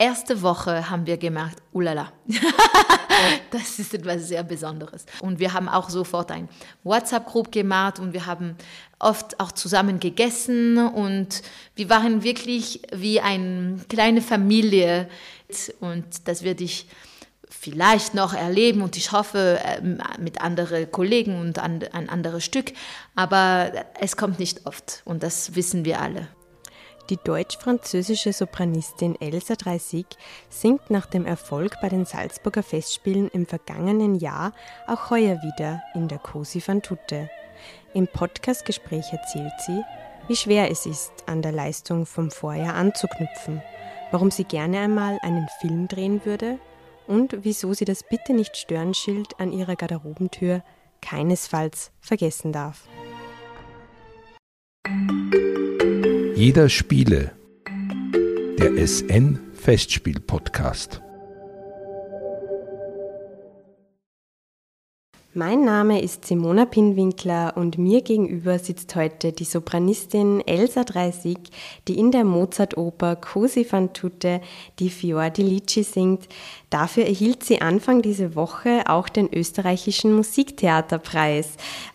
erste Woche haben wir gemerkt, ulala, das ist etwas sehr Besonderes. Und wir haben auch sofort ein WhatsApp-Group gemacht und wir haben oft auch zusammen gegessen und wir waren wirklich wie eine kleine Familie und das werde ich vielleicht noch erleben und ich hoffe ähm, mit anderen Kollegen und ein anderes Stück, aber es kommt nicht oft und das wissen wir alle. Die deutsch-französische Sopranistin Elsa Dreisig singt nach dem Erfolg bei den Salzburger Festspielen im vergangenen Jahr auch heuer wieder in der Cosi van Tutte. Im Podcastgespräch erzählt sie, wie schwer es ist, an der Leistung vom Vorjahr anzuknüpfen, warum sie gerne einmal einen Film drehen würde und wieso sie das Bitte nicht stören Schild an ihrer Garderobentür keinesfalls vergessen darf. Jeder Spiele. Der SN Festspiel Podcast. Mein Name ist Simona Pinwinkler und mir gegenüber sitzt heute die Sopranistin Elsa Dreisig, die in der Mozart-Oper Cosi fan tutte die Fior di Lici singt. Dafür erhielt sie Anfang dieser Woche auch den österreichischen Musiktheaterpreis.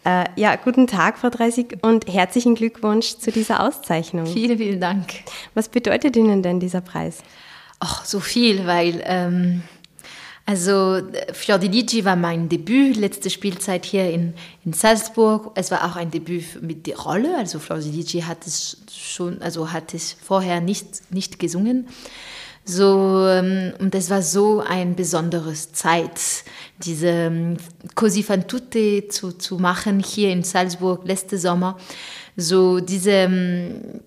Äh, ja, guten Tag, Frau Dreisig, und herzlichen Glückwunsch zu dieser Auszeichnung. Vielen, vielen Dank. Was bedeutet Ihnen denn dieser Preis? Ach, so viel, weil... Ähm also Fior di Ligi war mein Debüt, letzte Spielzeit hier in, in Salzburg. Es war auch ein Debüt mit der Rolle. Also Fior di hat es schon, also hat es vorher nicht, nicht gesungen. So, ähm, und es war so ein besonderes Zeit, diese ähm, Così fan tutte zu, zu machen hier in Salzburg letzte Sommer. So diese ähm,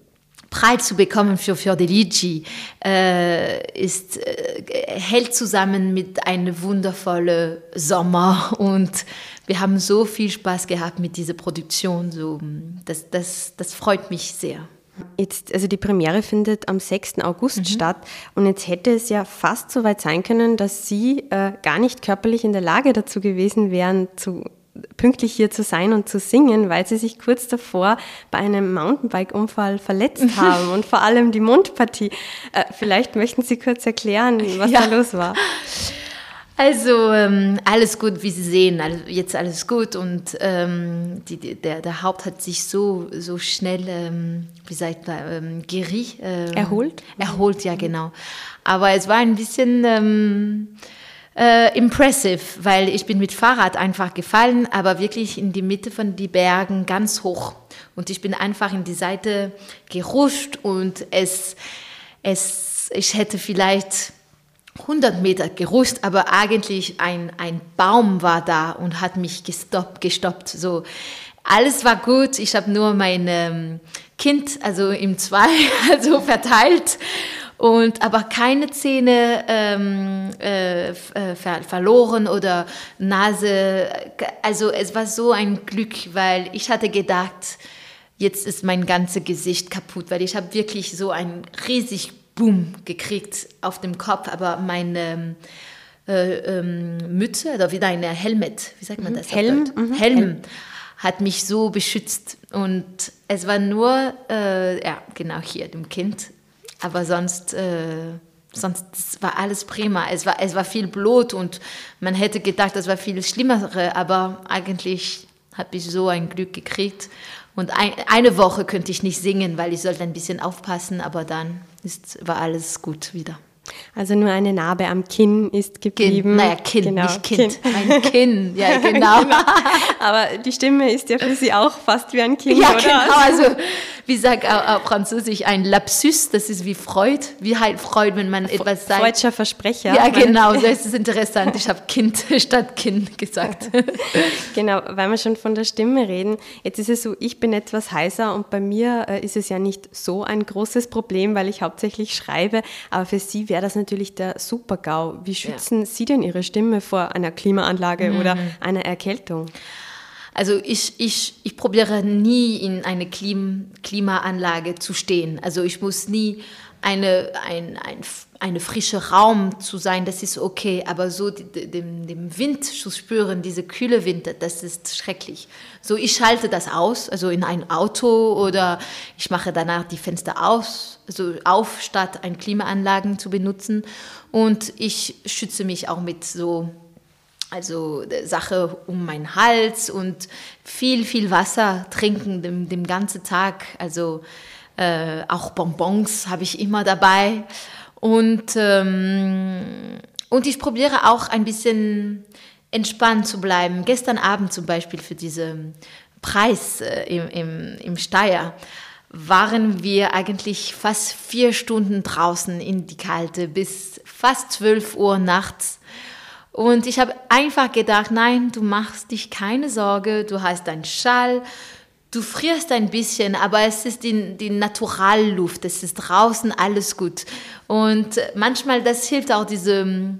Preis zu bekommen für Fiordelici äh, ist, äh, hält zusammen mit einem wundervollen Sommer und wir haben so viel Spaß gehabt mit dieser Produktion. So, das, das, das freut mich sehr. Jetzt, also die Premiere findet am 6. August mhm. statt und jetzt hätte es ja fast so weit sein können, dass Sie äh, gar nicht körperlich in der Lage dazu gewesen wären, zu pünktlich hier zu sein und zu singen, weil sie sich kurz davor bei einem Mountainbike-Unfall verletzt haben und vor allem die Mundpartie. Äh, vielleicht möchten Sie kurz erklären, was ja. da los war. Also ähm, alles gut, wie Sie sehen, jetzt alles gut und ähm, die, der, der Haupt hat sich so, so schnell, ähm, wie sagt man, geri, ähm, erholt. Erholt, ja genau. Aber es war ein bisschen ähm, äh, impressive, weil ich bin mit Fahrrad einfach gefallen, aber wirklich in die Mitte von die Bergen ganz hoch. Und ich bin einfach in die Seite gerutscht und es, es, ich hätte vielleicht 100 Meter gerutscht, aber eigentlich ein, ein Baum war da und hat mich gestoppt, gestoppt. So, alles war gut. Ich habe nur mein ähm, Kind, also im Zwei, also verteilt und aber keine Zähne ähm, äh, äh, ver verloren oder Nase. Also es war so ein Glück, weil ich hatte gedacht, jetzt ist mein ganzes Gesicht kaputt, weil ich habe wirklich so ein riesig Boom gekriegt auf dem Kopf, aber meine äh, ähm, Mütze oder wieder eine Helmet, wie sagt man mhm. das? Helm. Mhm. Helm hat mich so beschützt und es war nur, äh, ja genau hier dem Kind aber sonst, äh, sonst war alles prima. Es war, es war viel Blut und man hätte gedacht, das war viel Schlimmere, aber eigentlich habe ich so ein Glück gekriegt. Und ein, eine Woche könnte ich nicht singen, weil ich sollte ein bisschen aufpassen, aber dann ist, war alles gut wieder. Also nur eine Narbe am Kinn ist geblieben. Kind, naja, Kinn, genau. nicht Kind. kind. Ein Kinn, ja genau. genau. Aber die Stimme ist ja für Sie auch fast wie ein Kind, ja, oder? genau. Also wie sagt auf Französisch ein Lapsus, das ist wie Freud. Wie halt Freud, wenn man etwas sagt. Freudscher Versprecher. Ja, genau, das ist interessant. Ich habe Kind statt Kind gesagt. genau, weil wir schon von der Stimme reden. Jetzt ist es so, ich bin etwas heiser und bei mir äh, ist es ja nicht so ein großes Problem, weil ich hauptsächlich schreibe. Aber für Sie wäre das natürlich der Super-GAU. Wie schützen ja. Sie denn Ihre Stimme vor einer Klimaanlage mhm. oder einer Erkältung? Also ich, ich, ich probiere nie in eine Klim Klimaanlage zu stehen. Also ich muss nie eine, ein, ein, eine frische Raum zu sein, das ist okay, aber so dem, dem Wind zu spüren, diese kühle Winter, das ist schrecklich. So, ich schalte das aus, also in ein Auto oder ich mache danach die Fenster aus, also auf, statt ein Klimaanlagen zu benutzen und ich schütze mich auch mit so also Sache um meinen Hals und viel, viel Wasser trinken den, den ganzen Tag. Also äh, auch Bonbons habe ich immer dabei. Und, ähm, und ich probiere auch ein bisschen entspannt zu bleiben. Gestern Abend zum Beispiel für diesen Preis äh, im, im, im Steier waren wir eigentlich fast vier Stunden draußen in die Kalte bis fast zwölf Uhr nachts. Und ich habe einfach gedacht, nein, du machst dich keine Sorge, du hast deinen Schall, du frierst ein bisschen, aber es ist die, die Naturalluft, es ist draußen alles gut. Und manchmal, das hilft auch, diese ähm,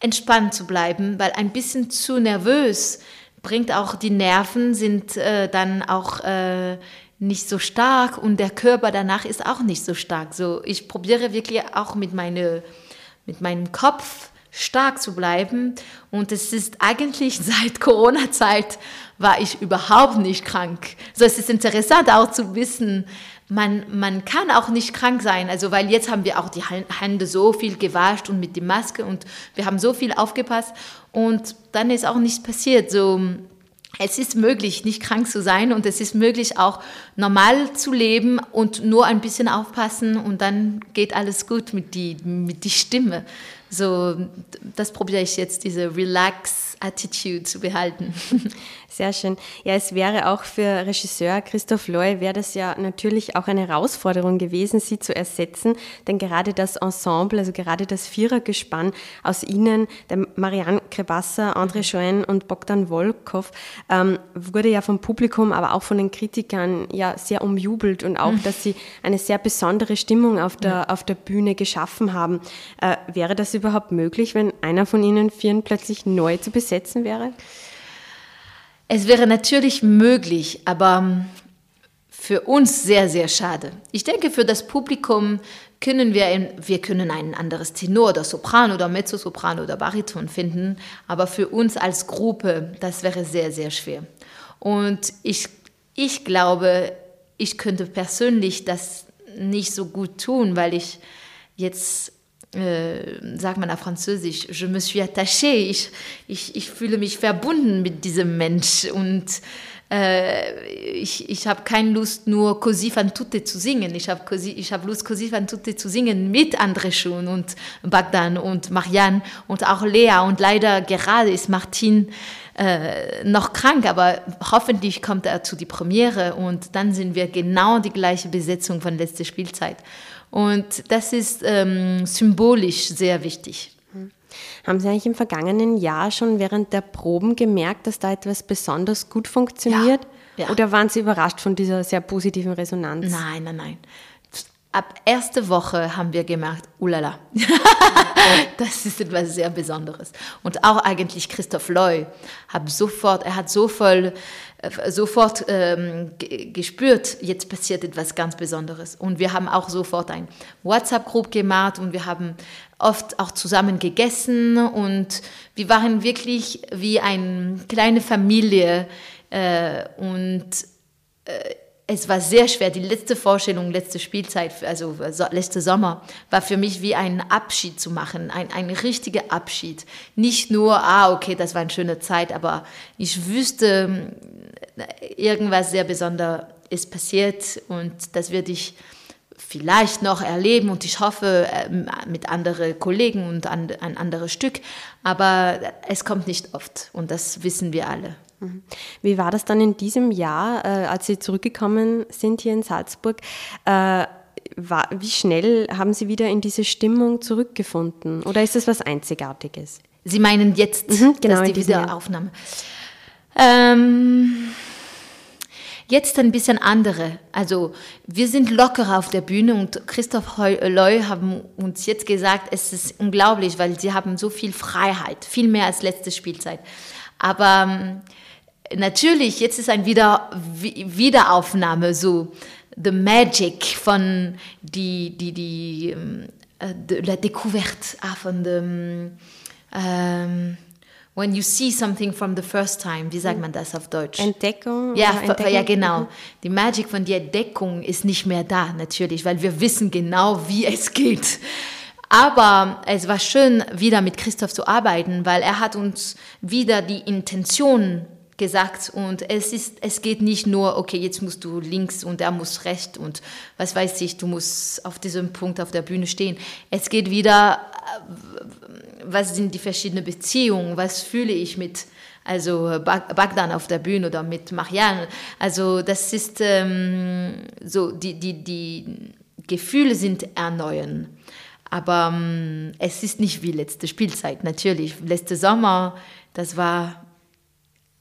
entspannt zu bleiben, weil ein bisschen zu nervös bringt auch die Nerven, sind äh, dann auch äh, nicht so stark und der Körper danach ist auch nicht so stark. So, ich probiere wirklich auch mit, meine, mit meinem Kopf stark zu bleiben. Und es ist eigentlich seit Corona-Zeit war ich überhaupt nicht krank. So, es ist interessant auch zu wissen, man, man kann auch nicht krank sein. Also, weil jetzt haben wir auch die Hände so viel gewascht und mit der Maske und wir haben so viel aufgepasst und dann ist auch nichts passiert. So, es ist möglich, nicht krank zu sein und es ist möglich, auch normal zu leben und nur ein bisschen aufpassen und dann geht alles gut mit die, mit die Stimme. So, das probiere ich jetzt, diese Relax-Attitude zu behalten. Sehr schön. Ja, es wäre auch für Regisseur Christoph Loy, wäre das ja natürlich auch eine Herausforderung gewesen, sie zu ersetzen, denn gerade das Ensemble, also gerade das Vierergespann aus Ihnen, der Marianne Krebasser, André Schoen und Bogdan Wolkow, ähm, wurde ja vom Publikum, aber auch von den Kritikern ja sehr umjubelt und auch, mhm. dass sie eine sehr besondere Stimmung auf der, ja. auf der Bühne geschaffen haben. Äh, wäre das überhaupt möglich, wenn einer von Ihnen Vieren plötzlich neu zu besetzen wäre? Es wäre natürlich möglich, aber ähm, für uns sehr, sehr schade. Ich denke, für das Publikum können wir, wir können ein anderes Tenor oder Sopran oder Mezzosopran oder Bariton finden, aber für uns als Gruppe, das wäre sehr, sehr schwer. Und ich, ich glaube, ich könnte persönlich das nicht so gut tun, weil ich jetzt äh, sagt man auf Französisch, je me suis attaché, ich, ich, ich fühle mich verbunden mit diesem Mensch und äh, ich, ich habe keine Lust, nur Così fan tutte zu singen. Ich habe hab Lust, Così fan tutte zu singen mit André Schun und Bagdan und Marianne und auch Lea. Und leider gerade ist Martin äh, noch krank, aber hoffentlich kommt er zu die Premiere und dann sind wir genau die gleiche Besetzung von letzter Spielzeit. Und das ist ähm, symbolisch sehr wichtig. Haben Sie eigentlich im vergangenen Jahr schon während der Proben gemerkt, dass da etwas besonders gut funktioniert? Ja, ja. Oder waren Sie überrascht von dieser sehr positiven Resonanz? Nein, nein, nein. Ab erste Woche haben wir gemerkt, ulala, das ist etwas sehr Besonderes. Und auch eigentlich Christoph Loy hat sofort, er hat so voll sofort ähm, gespürt, jetzt passiert etwas ganz Besonderes. Und wir haben auch sofort ein WhatsApp-Group gemacht und wir haben oft auch zusammen gegessen und wir waren wirklich wie eine kleine Familie äh, und äh, es war sehr schwer. Die letzte Vorstellung, letzte Spielzeit, also letzte Sommer, war für mich wie ein Abschied zu machen, ein, ein richtiger Abschied. Nicht nur, ah, okay, das war eine schöne Zeit, aber ich wüsste, irgendwas sehr Besonderes ist passiert und das werde ich vielleicht noch erleben und ich hoffe ähm, mit anderen Kollegen und an ein anderes Stück, aber es kommt nicht oft und das wissen wir alle. Mhm. Wie war das dann in diesem Jahr, äh, als Sie zurückgekommen sind hier in Salzburg? Äh, wie schnell haben Sie wieder in diese Stimmung zurückgefunden? Oder ist das was Einzigartiges? Sie meinen jetzt, mhm, genau, dass die Wiederaufnahme. Ähm, jetzt ein bisschen andere. Also wir sind lockerer auf der Bühne und Christoph Loy haben uns jetzt gesagt, es ist unglaublich, weil sie haben so viel Freiheit, viel mehr als letzte Spielzeit. Aber ähm, natürlich, jetzt ist ein Wieder Wiederaufnahme so the magic von die, die, die, ähm, äh, de la découverte ah, von dem, ähm, when you see something from the first time, wie sagt man das auf Deutsch? Entdeckung? Ja, Entdeckung? ja genau. Die Magic von der Entdeckung ist nicht mehr da, natürlich, weil wir wissen genau, wie es geht. Aber es war schön, wieder mit Christoph zu arbeiten, weil er hat uns wieder die Intention gesagt und es ist, es geht nicht nur, okay, jetzt musst du links und er muss rechts und was weiß ich, du musst auf diesem Punkt auf der Bühne stehen. Es geht wieder, was sind die verschiedenen Beziehungen, was fühle ich mit, also Bagdan auf der Bühne oder mit Marianne. Also das ist ähm, so, die, die, die Gefühle sind erneuern. Aber ähm, es ist nicht wie letzte Spielzeit, natürlich. Letzte Sommer, das war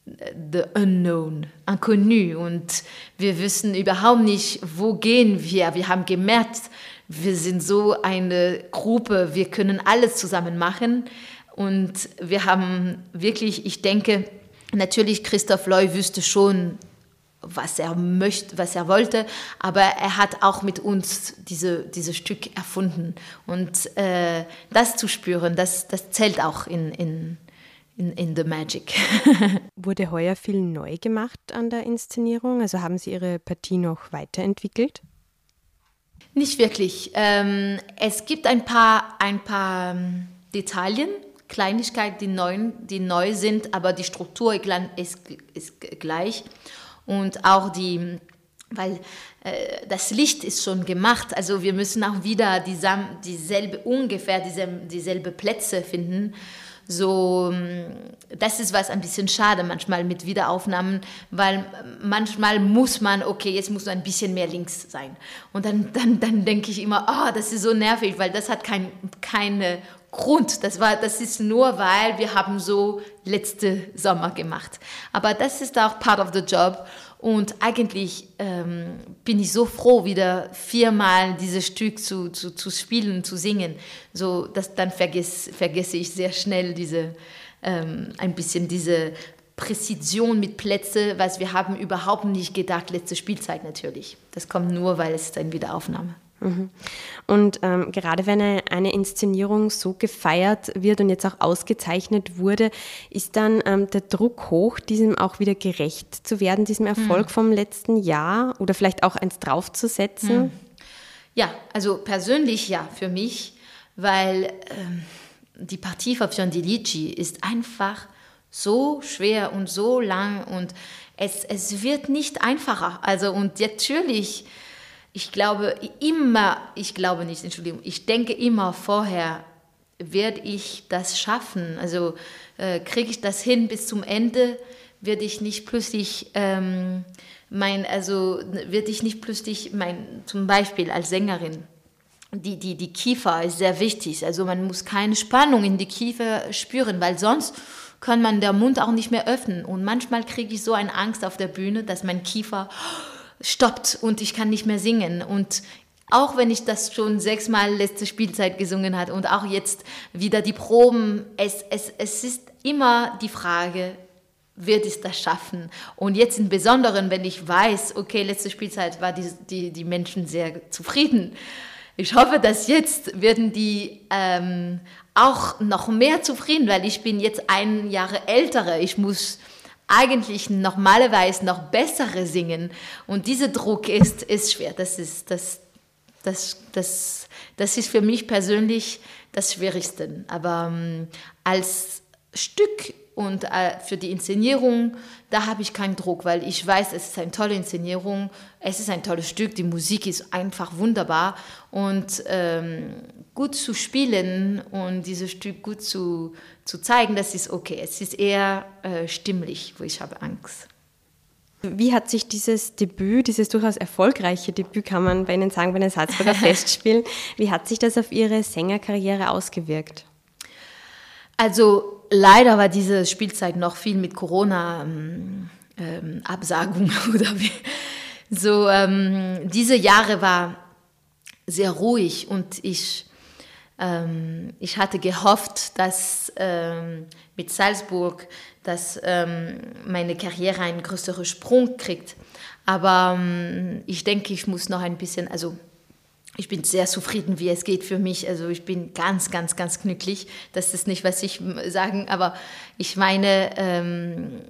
the unknown, inconnu. Und wir wissen überhaupt nicht, wo gehen wir. Wir haben gemerkt, wir sind so eine Gruppe, wir können alles zusammen machen. Und wir haben wirklich, ich denke, natürlich Christoph Loy wüsste schon, was er möchte, was er wollte, aber er hat auch mit uns diese, Stück erfunden. Und äh, das zu spüren, das, das zählt auch in, in, in, in The Magic. Wurde heuer viel neu gemacht an der Inszenierung? Also haben Sie Ihre Partie noch weiterentwickelt? Nicht wirklich. Ähm, es gibt ein paar, ein paar ähm, Details, Kleinigkeiten, die neu, die neu sind, aber die Struktur ist, ist gleich. Und auch die, weil äh, das Licht ist schon gemacht, also wir müssen auch wieder dieselbe, ungefähr dieselbe, dieselbe Plätze finden. So, ähm, das ist was ein bisschen schade manchmal mit Wiederaufnahmen, weil manchmal muss man, okay, jetzt muss ein bisschen mehr links sein. Und dann, dann, dann denke ich immer, oh, das ist so nervig, weil das hat kein, keine Grund. Das, war, das ist nur, weil wir haben so letzte Sommer gemacht. Aber das ist auch part of the job. Und eigentlich ähm, bin ich so froh, wieder viermal dieses Stück zu, zu, zu spielen, zu singen. So, dass dann vergesse, vergesse ich sehr schnell diese, ähm, ein bisschen diese Präzision mit Plätze, was wir haben überhaupt nicht gedacht, letzte Spielzeit natürlich. Das kommt nur, weil es dann wieder Aufnahme. Mhm. Und ähm, gerade wenn eine, eine, Inszenierung so gefeiert wird und jetzt auch ausgezeichnet wurde, ist dann ähm, der Druck hoch, diesem auch wieder gerecht zu werden, diesem Erfolg mhm. vom letzten Jahr oder vielleicht auch eins draufzusetzen? Mhm. Ja, also persönlich ja, für mich, weil ähm, die Partie von Fiondilici ist einfach so schwer und so lang und es, es wird nicht einfacher. Also und natürlich ich glaube immer, ich glaube nicht, Entschuldigung, ich denke immer vorher, werde ich das schaffen? Also äh, kriege ich das hin bis zum Ende? Werde ich nicht plötzlich ähm, mein, also werde ich nicht plötzlich mein, zum Beispiel als Sängerin, die, die, die Kiefer ist sehr wichtig. Also man muss keine Spannung in die Kiefer spüren, weil sonst kann man der Mund auch nicht mehr öffnen. Und manchmal kriege ich so eine Angst auf der Bühne, dass mein Kiefer stoppt und ich kann nicht mehr singen. Und auch wenn ich das schon sechsmal letzte Spielzeit gesungen habe und auch jetzt wieder die Proben, es, es, es ist immer die Frage, wird es das schaffen? Und jetzt im Besonderen, wenn ich weiß, okay, letzte Spielzeit war die, die, die Menschen sehr zufrieden. Ich hoffe, dass jetzt werden die ähm, auch noch mehr zufrieden, weil ich bin jetzt ein Jahre ältere. Ich muss eigentlich normalerweise noch bessere singen. Und dieser Druck ist, ist schwer. Das ist, das, das, das, das ist für mich persönlich das Schwierigste. Aber ähm, als Stück und äh, für die Inszenierung, da habe ich keinen Druck, weil ich weiß, es ist eine tolle Inszenierung, es ist ein tolles Stück, die Musik ist einfach wunderbar und ähm, gut zu spielen und dieses Stück gut zu, zu zeigen, das ist okay. Es ist eher äh, stimmlich, wo ich habe Angst. Wie hat sich dieses Debüt, dieses durchaus erfolgreiche Debüt, kann man bei Ihnen sagen, bei den Salzburger Festspielen, wie hat sich das auf Ihre Sängerkarriere ausgewirkt? Also leider war diese Spielzeit noch viel mit Corona ähm, ähm, Absagung oder wie. So ähm, diese Jahre war sehr ruhig und ich ähm, ich hatte gehofft, dass ähm, mit Salzburg, dass ähm, meine Karriere einen größeren Sprung kriegt. Aber ähm, ich denke, ich muss noch ein bisschen, also ich bin sehr zufrieden, wie es geht für mich. Also ich bin ganz, ganz, ganz glücklich. Das ist nicht, was ich sagen, aber ich meine, ähm,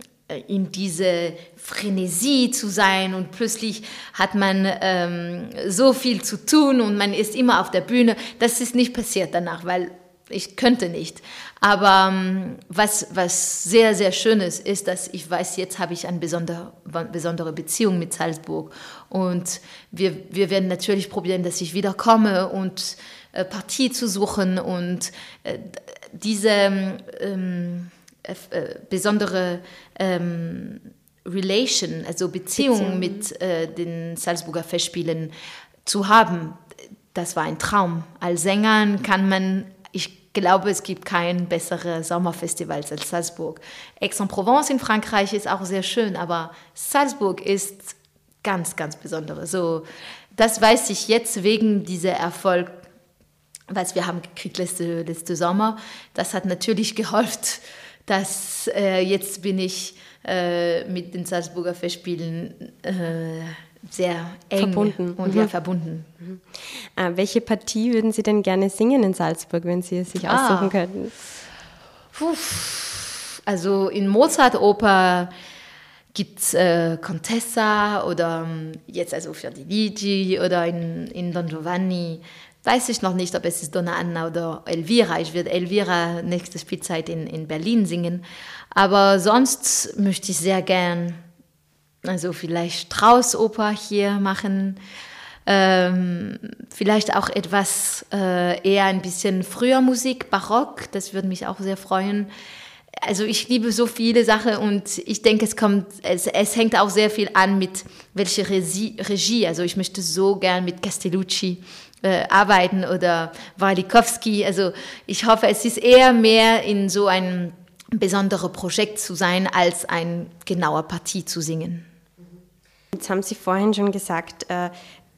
in diese Frenesie zu sein und plötzlich hat man ähm, so viel zu tun und man ist immer auf der Bühne. Das ist nicht passiert danach, weil ich könnte nicht. Aber ähm, was, was sehr, sehr schön ist, ist, dass ich weiß, jetzt habe ich eine besondere, besondere Beziehung mit Salzburg. Und wir, wir werden natürlich probieren, dass ich wiederkomme und äh, Partie zu suchen und äh, diese ähm, äh, äh besondere ähm, Relation, also Beziehung, Beziehung. mit äh, den Salzburger Festspielen zu haben. Das war ein Traum. Als Sänger kann man ich glaube, es gibt kein besseres Sommerfestival als Salzburg. Aix-en-Provence in Frankreich ist auch sehr schön, aber Salzburg ist ganz, ganz besonders. So, das weiß ich jetzt wegen dieser Erfolg, was wir haben gekriegt letzte, letzte Sommer. Das hat natürlich geholfen, dass äh, jetzt bin ich äh, mit den Salzburger Festspielen äh, sehr eng verbunden. und mhm. ja, verbunden. Mhm. Äh, welche Partie würden Sie denn gerne singen in Salzburg, wenn Sie es sich ah. aussuchen könnten? Puh. Also in Mozart-Oper gibt es äh, Contessa oder ähm, jetzt also für die Ligi oder in, in Don Giovanni. Weiß ich noch nicht, ob es ist Donna Anna oder Elvira. Ich werde Elvira nächste Spielzeit in, in Berlin singen. Aber sonst möchte ich sehr gern also vielleicht Straußoper hier machen, ähm, vielleicht auch etwas äh, eher ein bisschen früher Musik, Barock, das würde mich auch sehr freuen. Also ich liebe so viele Sachen und ich denke, es kommt, es, es hängt auch sehr viel an mit welcher Regie, Regie. Also ich möchte so gern mit Castellucci äh, arbeiten oder Walikowski. Also ich hoffe, es ist eher mehr in so ein besonderes Projekt zu sein, als ein genauer Partie zu singen. Jetzt haben Sie vorhin schon gesagt, äh,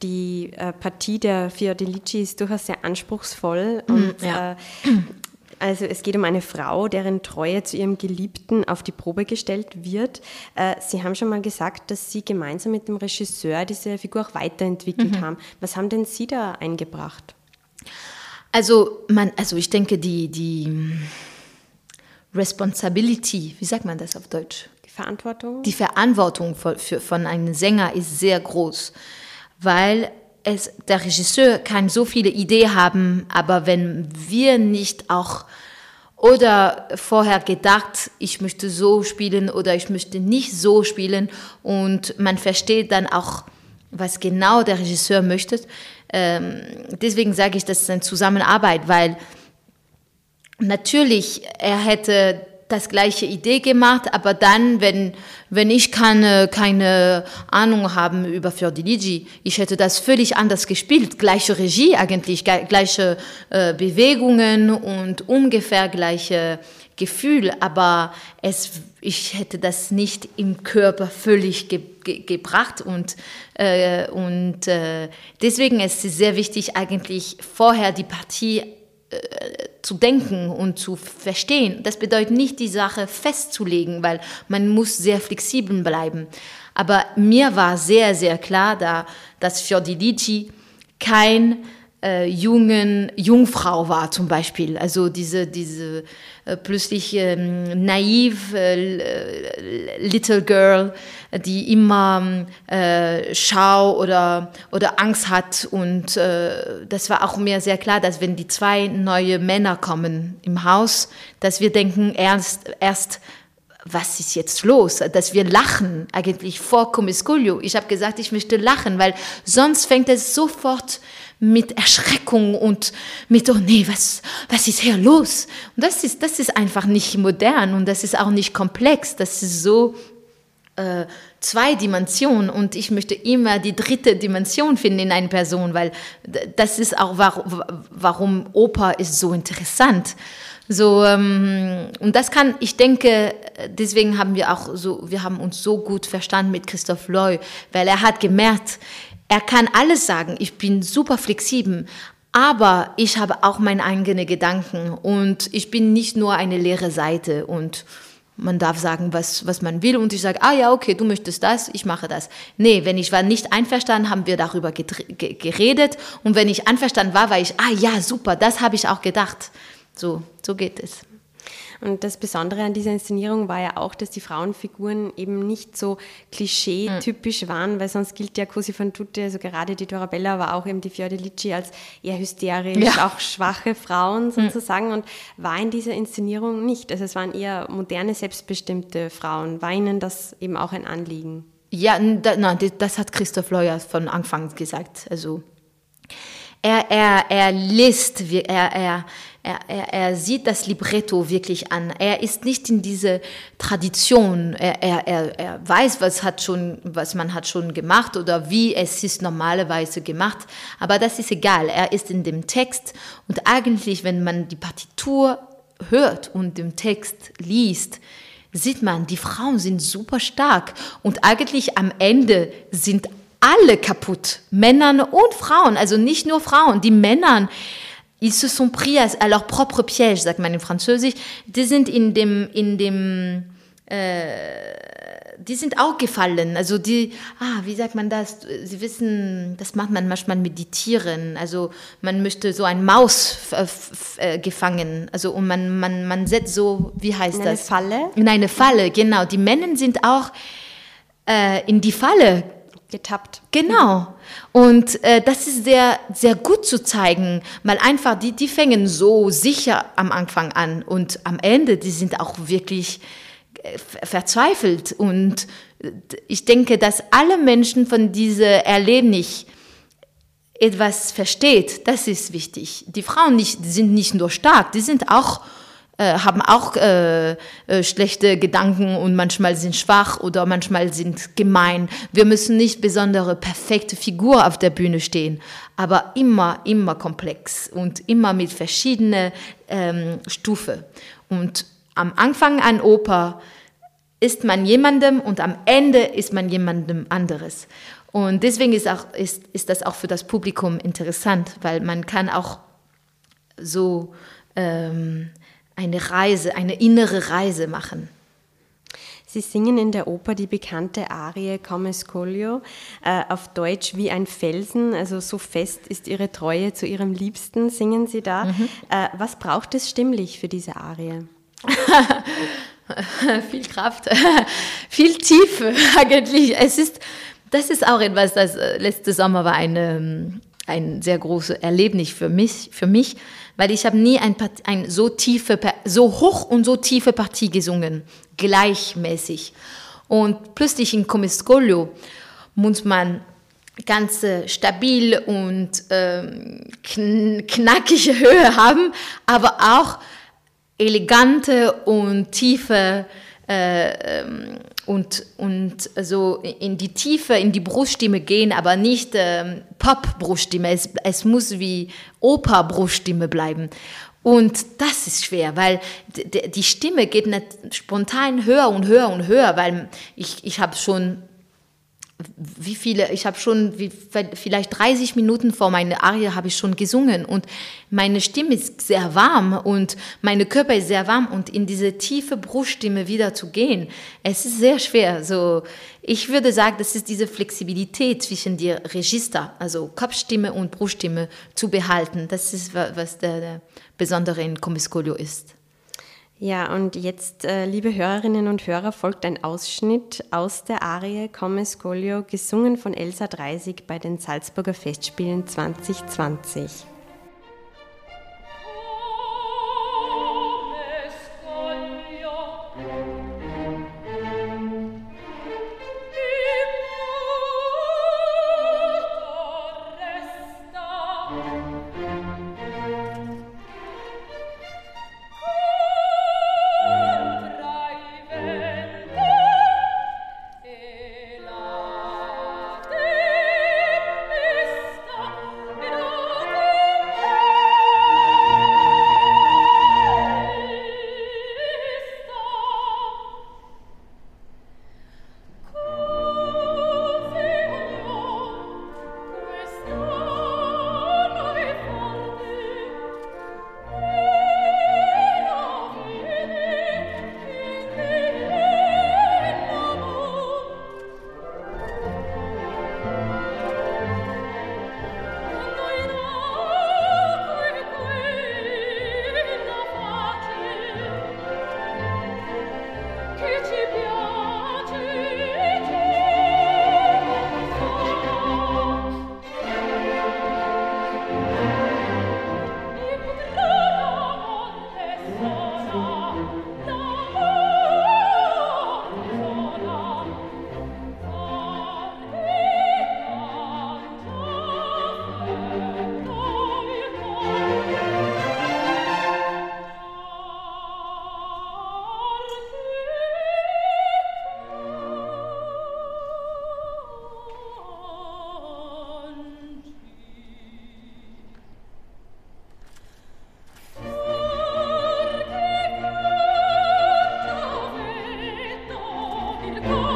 die äh, Partie der Fiordelici ist durchaus sehr anspruchsvoll mhm, und ja. Äh, also es geht um eine Frau, deren Treue zu ihrem Geliebten auf die Probe gestellt wird. Sie haben schon mal gesagt, dass Sie gemeinsam mit dem Regisseur diese Figur auch weiterentwickelt mhm. haben. Was haben denn Sie da eingebracht? Also, man, also ich denke, die, die Responsibility, wie sagt man das auf Deutsch? Verantwortung? Die Verantwortung für, für, von einem Sänger ist sehr groß, weil es, der Regisseur kann so viele Ideen haben, aber wenn wir nicht auch oder vorher gedacht, ich möchte so spielen oder ich möchte nicht so spielen und man versteht dann auch, was genau der Regisseur möchte. Ähm, deswegen sage ich, das ist eine Zusammenarbeit, weil natürlich er hätte das gleiche Idee gemacht, aber dann, wenn, wenn ich keine, keine Ahnung haben über Fiordiligi, ich hätte das völlig anders gespielt. Gleiche Regie eigentlich, gleiche äh, Bewegungen und ungefähr gleiche Gefühl, aber es, ich hätte das nicht im Körper völlig ge, ge, gebracht und, äh, und äh, deswegen ist es sehr wichtig eigentlich vorher die Partie zu denken und zu verstehen. Das bedeutet nicht, die Sache festzulegen, weil man muss sehr flexibel bleiben. Aber mir war sehr, sehr klar, da, dass für die Ligi kein äh, jungen Jungfrau war zum Beispiel. Also diese, diese äh, plötzlich ähm, naiv äh, Little Girl, die immer äh, Schau oder, oder Angst hat. Und äh, das war auch mir sehr klar, dass wenn die zwei neue Männer kommen im Haus, dass wir denken erst, erst was ist jetzt los? Dass wir lachen eigentlich vor Comisculio. Ich habe gesagt, ich möchte lachen, weil sonst fängt es sofort mit Erschreckung und mit, oh nee, was, was ist hier los? Und das ist, das ist einfach nicht modern und das ist auch nicht komplex. Das ist so äh, zwei Dimensionen und ich möchte immer die dritte Dimension finden in einer Person, weil das ist auch, warum, warum Oper ist so interessant. So, ähm, und das kann, ich denke, deswegen haben wir auch so, wir haben uns so gut verstanden mit Christoph Loy, weil er hat gemerkt, er kann alles sagen, ich bin super flexibel, aber ich habe auch meine eigenen Gedanken und ich bin nicht nur eine leere Seite und man darf sagen, was, was man will und ich sage, ah ja, okay, du möchtest das, ich mache das. Nee, wenn ich war nicht einverstanden, haben wir darüber geredet und wenn ich einverstanden war, war ich, ah ja, super, das habe ich auch gedacht. So, so geht es. Und das Besondere an dieser Inszenierung war ja auch, dass die Frauenfiguren eben nicht so klischee-typisch waren, weil sonst gilt ja Cosi fan tutte, also gerade die Dorabella, aber auch eben die Fiordelici als eher hysterisch, ja. auch schwache Frauen sozusagen und war in dieser Inszenierung nicht. Also es waren eher moderne, selbstbestimmte Frauen. War Ihnen das eben auch ein Anliegen? Ja, da, nein, das hat Christoph Leuer von Anfang gesagt. Also er, er, er liest, er, er, er, er, er sieht das Libretto wirklich an. Er ist nicht in diese Tradition. Er, er, er, er weiß, was, hat schon, was man hat schon gemacht oder wie es ist normalerweise gemacht. Aber das ist egal. Er ist in dem Text. Und eigentlich, wenn man die Partitur hört und den Text liest, sieht man, die Frauen sind super stark. Und eigentlich am Ende sind alle kaputt. Männern und Frauen. Also nicht nur Frauen. Die Männern, ils se sont pris à, à leur propre piège, sagt man in Französisch. Die sind in dem, in dem, äh, die sind auch gefallen. Also die, ah, wie sagt man das? Sie wissen, das macht man manchmal mit den Tieren. Also man möchte so ein Maus äh, gefangen. Also und man, man, man setzt so, wie heißt in das? In eine Falle? In eine Falle, genau. Die Männer sind auch äh, in die Falle getappt. Genau. Und äh, das ist sehr, sehr gut zu zeigen, weil einfach die, die fängen so sicher am Anfang an und am Ende, die sind auch wirklich äh, verzweifelt. Und äh, ich denke, dass alle Menschen von diesem Erlebnis etwas versteht, das ist wichtig. Die Frauen nicht, sind nicht nur stark, die sind auch äh, haben auch äh, äh, schlechte Gedanken und manchmal sind schwach oder manchmal sind gemein. Wir müssen nicht besondere perfekte Figur auf der Bühne stehen, aber immer, immer komplex und immer mit verschiedenen ähm, Stufen. Und am Anfang an Oper ist man jemandem und am Ende ist man jemandem anderes. Und deswegen ist, auch, ist, ist das auch für das Publikum interessant, weil man kann auch so ähm, eine Reise, eine innere Reise machen. Sie singen in der Oper die bekannte Arie Come Scoglio, äh, auf Deutsch wie ein Felsen, also so fest ist Ihre Treue zu Ihrem Liebsten, singen Sie da. Mhm. Äh, was braucht es stimmlich für diese Arie? viel Kraft, viel Tiefe eigentlich. Es ist, das ist auch etwas, das äh, letzte Sommer war eine, ein sehr großes Erlebnis für mich, für mich weil ich habe nie ein, ein so tiefe, so hoch und so tiefe Partie gesungen, gleichmäßig. Und plötzlich in Comescolio muss man ganz äh, stabil und ähm, knackige Höhe haben, aber auch elegante und tiefe äh, ähm, und, und so in die Tiefe, in die Bruststimme gehen, aber nicht ähm, Pop-Bruststimme. Es, es muss wie Oper-Bruststimme bleiben. Und das ist schwer, weil die Stimme geht nicht spontan höher und höher und höher, weil ich, ich habe schon wie viele, ich habe schon wie, vielleicht 30 Minuten vor meiner Arie habe ich schon gesungen und meine Stimme ist sehr warm und meine Körper ist sehr warm und in diese tiefe Bruststimme wieder zu gehen, es ist sehr schwer. So, ich würde sagen, das ist diese Flexibilität zwischen die Register, also Kopfstimme und Bruststimme zu behalten. Das ist was der, der Besondere in Comiscolio ist. Ja, und jetzt, äh, liebe Hörerinnen und Hörer, folgt ein Ausschnitt aus der Arie Come Scolio, gesungen von Elsa Dreisig bei den Salzburger Festspielen 2020. in.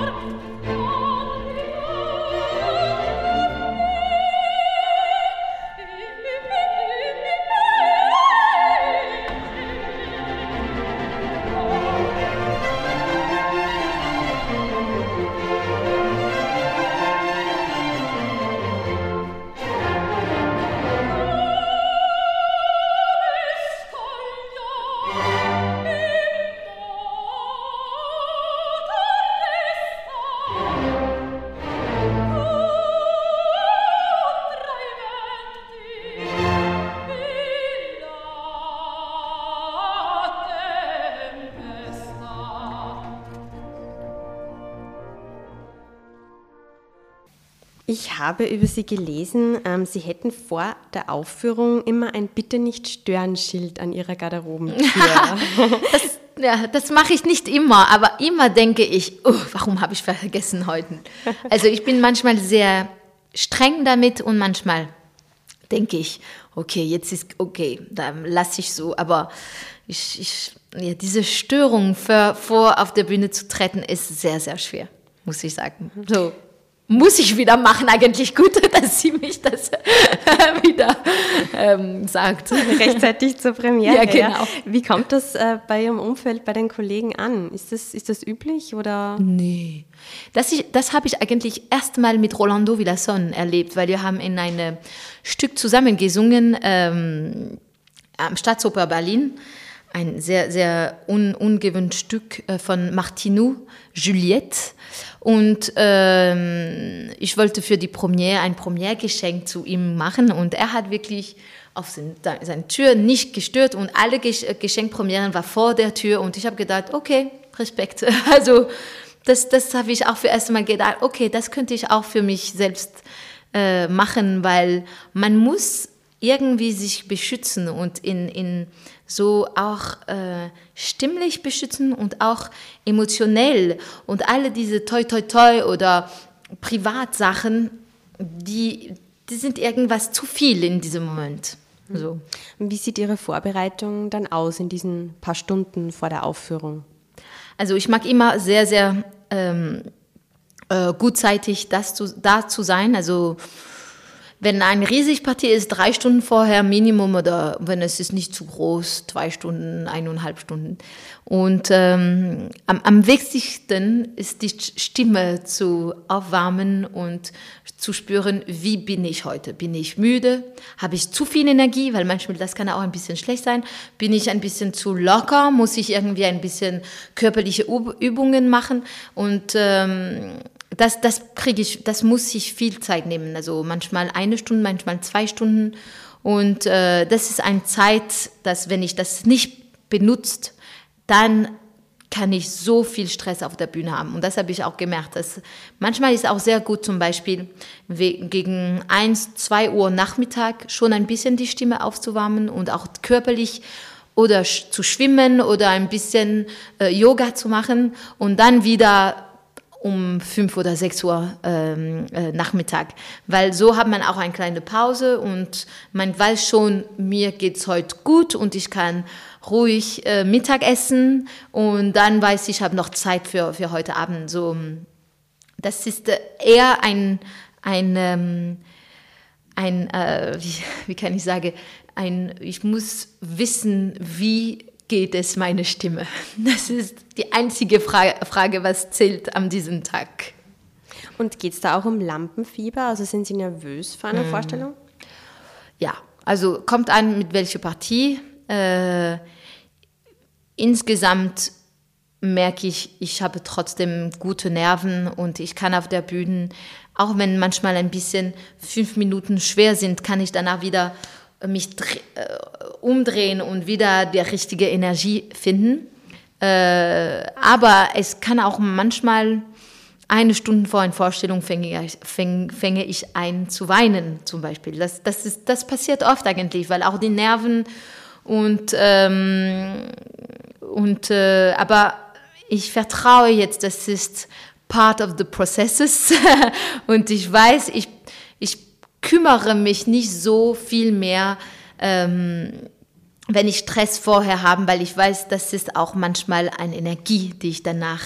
Ich habe über Sie gelesen, ähm, Sie hätten vor der Aufführung immer ein Bitte nicht stören Schild an Ihrer Garderobentür. das, ja, das mache ich nicht immer, aber immer denke ich, oh, warum habe ich vergessen heute? Also ich bin manchmal sehr streng damit und manchmal denke ich, okay, jetzt ist okay, dann lasse ich so, aber ich, ich, ja, diese Störung vor auf der Bühne zu treten ist sehr, sehr schwer, muss ich sagen. So muss ich wieder machen. Eigentlich gut, dass sie mich das wieder ähm, sagt. Rechtzeitig zur Premiere. Ja, genau. Ja. Wie kommt das äh, bei Ihrem Umfeld, bei den Kollegen an? Ist das, ist das üblich oder? Nee. Das, das habe ich eigentlich erst mal mit Rolando Villasson erlebt, weil wir haben in einem Stück zusammen gesungen ähm, am Staatsoper Berlin ein sehr, sehr un, ungewöhntes Stück äh, von Martinou, Juliette. Und ähm, ich wollte für die Premiere ein Premiergeschenk zu ihm machen und er hat wirklich auf seine, seine Tür nicht gestört und alle Geschenkpremieren war vor der Tür und ich habe gedacht, okay, Respekt. Also das, das habe ich auch für erst Mal gedacht, okay, das könnte ich auch für mich selbst äh, machen, weil man muss irgendwie sich beschützen und in, in so auch äh, stimmlich beschützen und auch emotionell und alle diese toi toi toi oder Privatsachen, die, die sind irgendwas zu viel in diesem Moment. So. Wie sieht Ihre Vorbereitung dann aus in diesen paar Stunden vor der Aufführung? Also ich mag immer sehr, sehr ähm, äh, gutzeitig das zu, da zu sein. Also wenn eine Riesigpartie ist, drei Stunden vorher Minimum oder wenn es ist nicht zu groß, zwei Stunden, eineinhalb Stunden. Und ähm, am, am wichtigsten ist die Stimme zu aufwärmen und zu spüren, wie bin ich heute? Bin ich müde? Habe ich zu viel Energie? Weil manchmal das kann auch ein bisschen schlecht sein. Bin ich ein bisschen zu locker? Muss ich irgendwie ein bisschen körperliche Übungen machen? Und ähm, das, das kriege ich, das muss ich viel Zeit nehmen. Also manchmal eine Stunde, manchmal zwei Stunden. Und äh, das ist eine Zeit, dass wenn ich das nicht benutzt, dann kann ich so viel Stress auf der Bühne haben. Und das habe ich auch gemerkt. Dass manchmal ist auch sehr gut, zum Beispiel gegen eins, zwei Uhr Nachmittag schon ein bisschen die Stimme aufzuwärmen und auch körperlich oder zu schwimmen oder ein bisschen äh, Yoga zu machen und dann wieder um fünf oder sechs Uhr ähm, äh, Nachmittag, weil so hat man auch eine kleine Pause und man weiß schon, mir geht's heute gut und ich kann ruhig äh, Mittag essen und dann weiß ich, ich habe noch Zeit für, für heute Abend. So, das ist äh, eher ein, ein, ähm, ein äh, wie, wie kann ich sagen, ein, ich muss wissen, wie geht es meine Stimme? Das ist die einzige Frage, Frage was zählt an diesem Tag. Und geht es da auch um Lampenfieber? Also sind Sie nervös vor einer mm. Vorstellung? Ja, also kommt an, mit welcher Partie. Äh, insgesamt merke ich, ich habe trotzdem gute Nerven und ich kann auf der Bühne, auch wenn manchmal ein bisschen fünf Minuten schwer sind, kann ich danach wieder mich äh, umdrehen und wieder die richtige Energie finden. Äh, aber es kann auch manchmal eine Stunde vor einer Vorstellung fange ich, fange ich ein zu weinen zum Beispiel. Das, das, ist, das passiert oft eigentlich, weil auch die Nerven und, ähm, und äh, aber ich vertraue jetzt, das ist part of the processes und ich weiß, ich, ich kümmere mich nicht so viel mehr, ähm, wenn ich Stress vorher habe, weil ich weiß, das ist auch manchmal eine Energie, die ich danach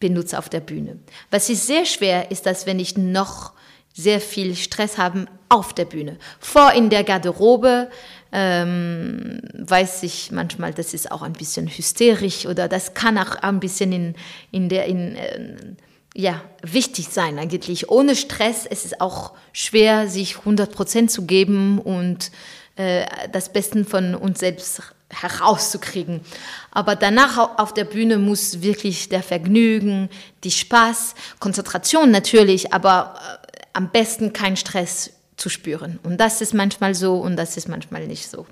benutze auf der Bühne. Was ist sehr schwer, ist, dass wenn ich noch sehr viel Stress habe auf der Bühne. Vor in der Garderobe ähm, weiß ich manchmal, das ist auch ein bisschen hysterisch oder das kann auch ein bisschen in, in der, in, äh, ja, wichtig sein eigentlich. Ohne Stress ist es auch schwer, sich 100 Prozent zu geben und äh, das Beste von uns selbst herauszukriegen. Aber danach auf der Bühne muss wirklich der Vergnügen, die Spaß, Konzentration natürlich, aber äh, am besten kein Stress zu spüren. Und das ist manchmal so und das ist manchmal nicht so.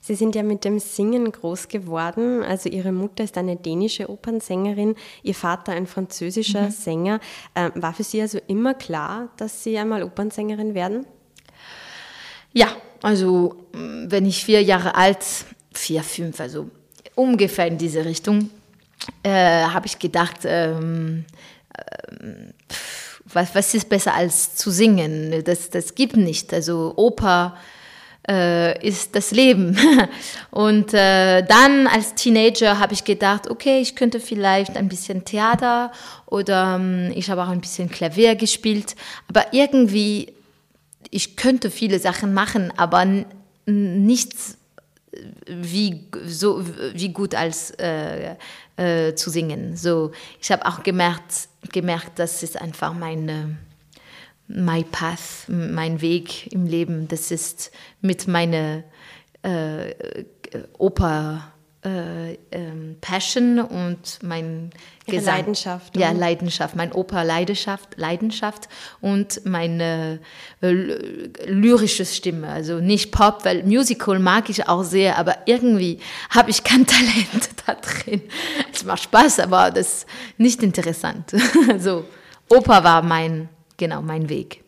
Sie sind ja mit dem Singen groß geworden. Also Ihre Mutter ist eine dänische Opernsängerin, Ihr Vater ein französischer mhm. Sänger. Ähm, war für Sie also immer klar, dass Sie einmal Opernsängerin werden? Ja, also wenn ich vier Jahre alt, vier, fünf, also ungefähr in diese Richtung, äh, habe ich gedacht, ähm, äh, was, was ist besser als zu singen? Das, das gibt nicht. Also Oper äh, ist das Leben. Und äh, dann als Teenager habe ich gedacht, okay, ich könnte vielleicht ein bisschen Theater oder ähm, ich habe auch ein bisschen Klavier gespielt, aber irgendwie, ich könnte viele Sachen machen, aber nichts wie, so, wie gut als äh, äh, zu singen. So, ich habe auch gemerkt, gemerkt, das ist einfach meine my path, mein Weg im Leben. Das ist mit meiner äh, Oper äh, ähm, Passion und mein Ihre Gesang. Leidenschaft. Ja, Leidenschaft, mein Oper Leidenschaft, Leidenschaft und meine äh, lyrische Stimme. Also nicht Pop, weil Musical mag ich auch sehr, aber irgendwie habe ich kein Talent da drin. Es macht Spaß, aber das ist nicht interessant. Also Oper war mein genau mein Weg.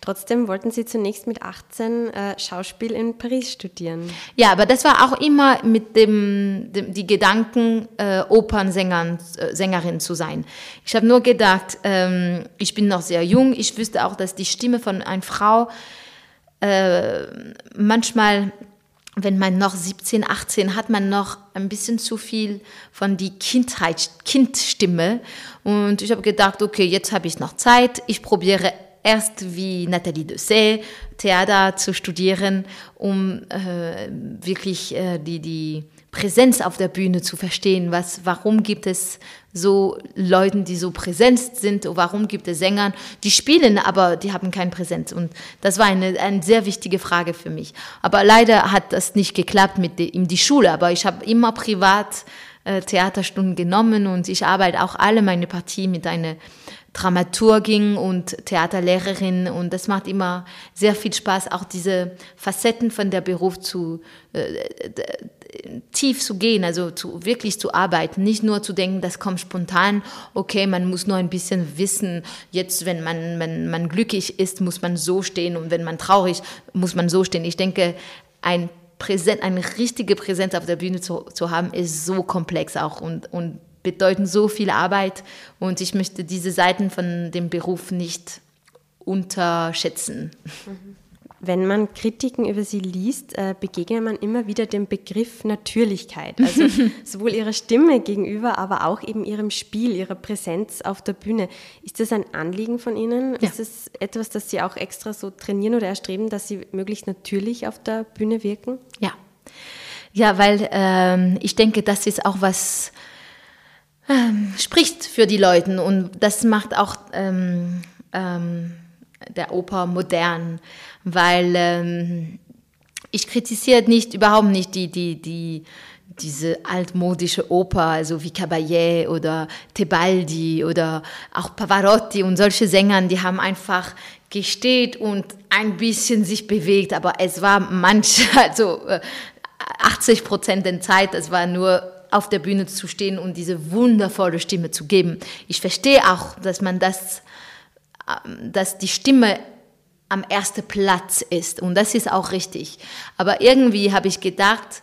Trotzdem wollten Sie zunächst mit 18 äh, Schauspiel in Paris studieren. Ja, aber das war auch immer mit dem, dem die Gedanken, äh, Opernsängerin äh, Sängerin zu sein. Ich habe nur gedacht, ähm, ich bin noch sehr jung. Ich wüsste auch, dass die Stimme von einer Frau äh, manchmal wenn man noch 17, 18 hat, man noch ein bisschen zu viel von die Kindheit, Kindstimme. Und ich habe gedacht, okay, jetzt habe ich noch Zeit. Ich probiere erst wie Nathalie Dessay Theater zu studieren, um äh, wirklich äh, die, die Präsenz auf der Bühne zu verstehen. Was, warum gibt es so Leute, die so präsent sind? Warum gibt es Sänger, die spielen, aber die haben keine Präsenz? Und das war eine, eine sehr wichtige Frage für mich. Aber leider hat das nicht geklappt mit in die Schule. Aber ich habe immer privat äh, Theaterstunden genommen und ich arbeite auch alle meine Partien mit einer Dramaturgin und Theaterlehrerin. Und das macht immer sehr viel Spaß, auch diese Facetten von der Beruf zu äh, tief zu gehen, also zu, wirklich zu arbeiten, nicht nur zu denken, das kommt spontan, okay, man muss nur ein bisschen wissen, jetzt, wenn man, wenn man glücklich ist, muss man so stehen. Und wenn man traurig, muss man so stehen. Ich denke, ein Präsent, eine richtige Präsenz auf der Bühne zu, zu haben, ist so komplex auch. Und, und bedeuten so viel Arbeit und ich möchte diese Seiten von dem Beruf nicht unterschätzen. Wenn man Kritiken über sie liest, äh, begegnet man immer wieder dem Begriff Natürlichkeit. Also sowohl ihrer Stimme gegenüber, aber auch eben ihrem Spiel, ihrer Präsenz auf der Bühne. Ist das ein Anliegen von Ihnen? Ja. Ist es etwas, das Sie auch extra so trainieren oder erstreben, dass Sie möglichst natürlich auf der Bühne wirken? Ja. Ja, weil ähm, ich denke, das ist auch was, ähm, spricht für die Leute und das macht auch ähm, ähm, der Oper modern, weil ähm, ich kritisiere nicht überhaupt nicht die die die diese altmodische Oper, also wie Caballé oder Tebaldi oder auch Pavarotti und solche Sänger, die haben einfach gesteht und ein bisschen sich bewegt, aber es war manch, also 80 äh, Prozent der Zeit, es war nur auf der Bühne zu stehen und diese wundervolle Stimme zu geben. Ich verstehe auch, dass man das, ähm, dass die Stimme am ersten Platz ist und das ist auch richtig. Aber irgendwie habe ich gedacht,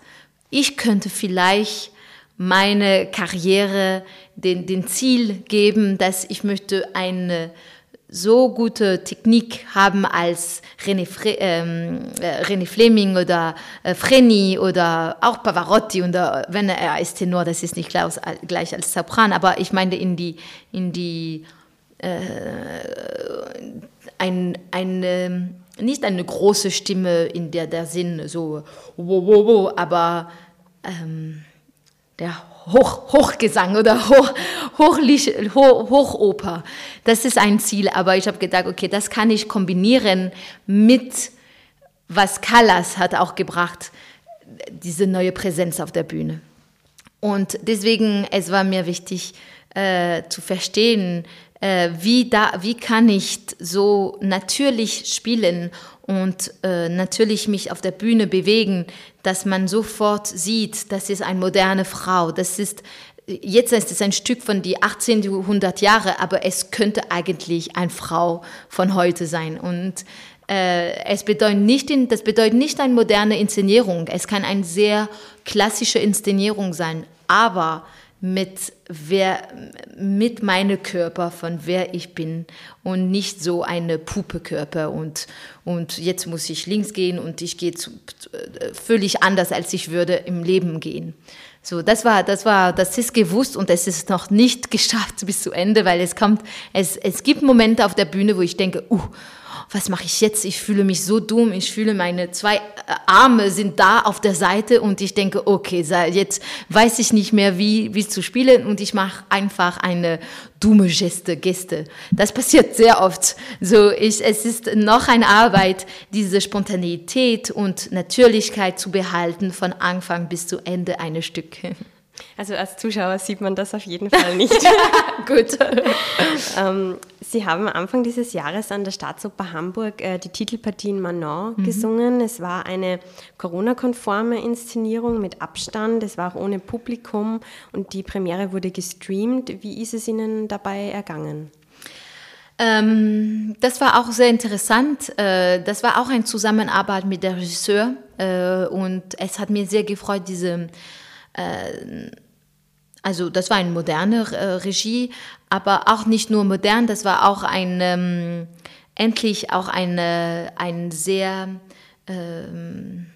ich könnte vielleicht meine Karriere den, den Ziel geben, dass ich möchte eine so gute Technik haben als René, Fre ähm, äh, René Fleming oder äh, Freni oder auch Pavarotti und äh, wenn er ist Tenor, das ist nicht gleich, gleich als Sopran, aber ich meine in die in die äh, ein, eine nicht eine große Stimme in der der Sinn so wo, wo, wo, aber ähm, der Hoch, Hochgesang oder Hoch, Hochlich, Hoch, Hochoper. Das ist ein Ziel, aber ich habe gedacht, okay, das kann ich kombinieren mit, was Callas hat auch gebracht, diese neue Präsenz auf der Bühne. Und deswegen, es war mir wichtig äh, zu verstehen, äh, wie, da, wie kann ich so natürlich spielen und äh, natürlich mich auf der Bühne bewegen, dass man sofort sieht, das ist eine moderne Frau, das ist Jetzt ist es ein Stück von die 1800 Jahre, aber es könnte eigentlich eine Frau von heute sein. Und äh, es bedeutet nicht, das bedeutet nicht eine moderne Inszenierung. Es kann eine sehr klassische Inszenierung sein, aber mit wer, mit meinem Körper von wer ich bin und nicht so eine Puppekörper und, und jetzt muss ich links gehen und ich gehe zu, äh, völlig anders, als ich würde im Leben gehen. So, das war, das war, das ist gewusst und es ist noch nicht geschafft bis zu Ende, weil es kommt, es, es gibt Momente auf der Bühne, wo ich denke, uh, was mache ich jetzt? Ich fühle mich so dumm. Ich fühle, meine zwei äh, Arme sind da auf der Seite und ich denke, okay, jetzt weiß ich nicht mehr, wie, wie zu spielen und ich mache einfach eine dumme Geste, Geste. Das passiert sehr oft. So, ich, es ist noch eine Arbeit, diese Spontaneität und Natürlichkeit zu behalten von Anfang bis zu Ende eines Stück. Also als Zuschauer sieht man das auf jeden Fall nicht. Gut. ähm, Sie haben Anfang dieses Jahres an der Staatsoper Hamburg äh, die Titelpartie in Manon mhm. gesungen. Es war eine Corona-konforme Inszenierung mit Abstand. Es war auch ohne Publikum und die Premiere wurde gestreamt. Wie ist es Ihnen dabei ergangen? Ähm, das war auch sehr interessant. Äh, das war auch eine Zusammenarbeit mit der Regisseur äh, und es hat mir sehr gefreut, diese also das war eine moderne äh, Regie, aber auch nicht nur modern, das war auch ein, ähm, endlich auch eine, ein sehr ähm,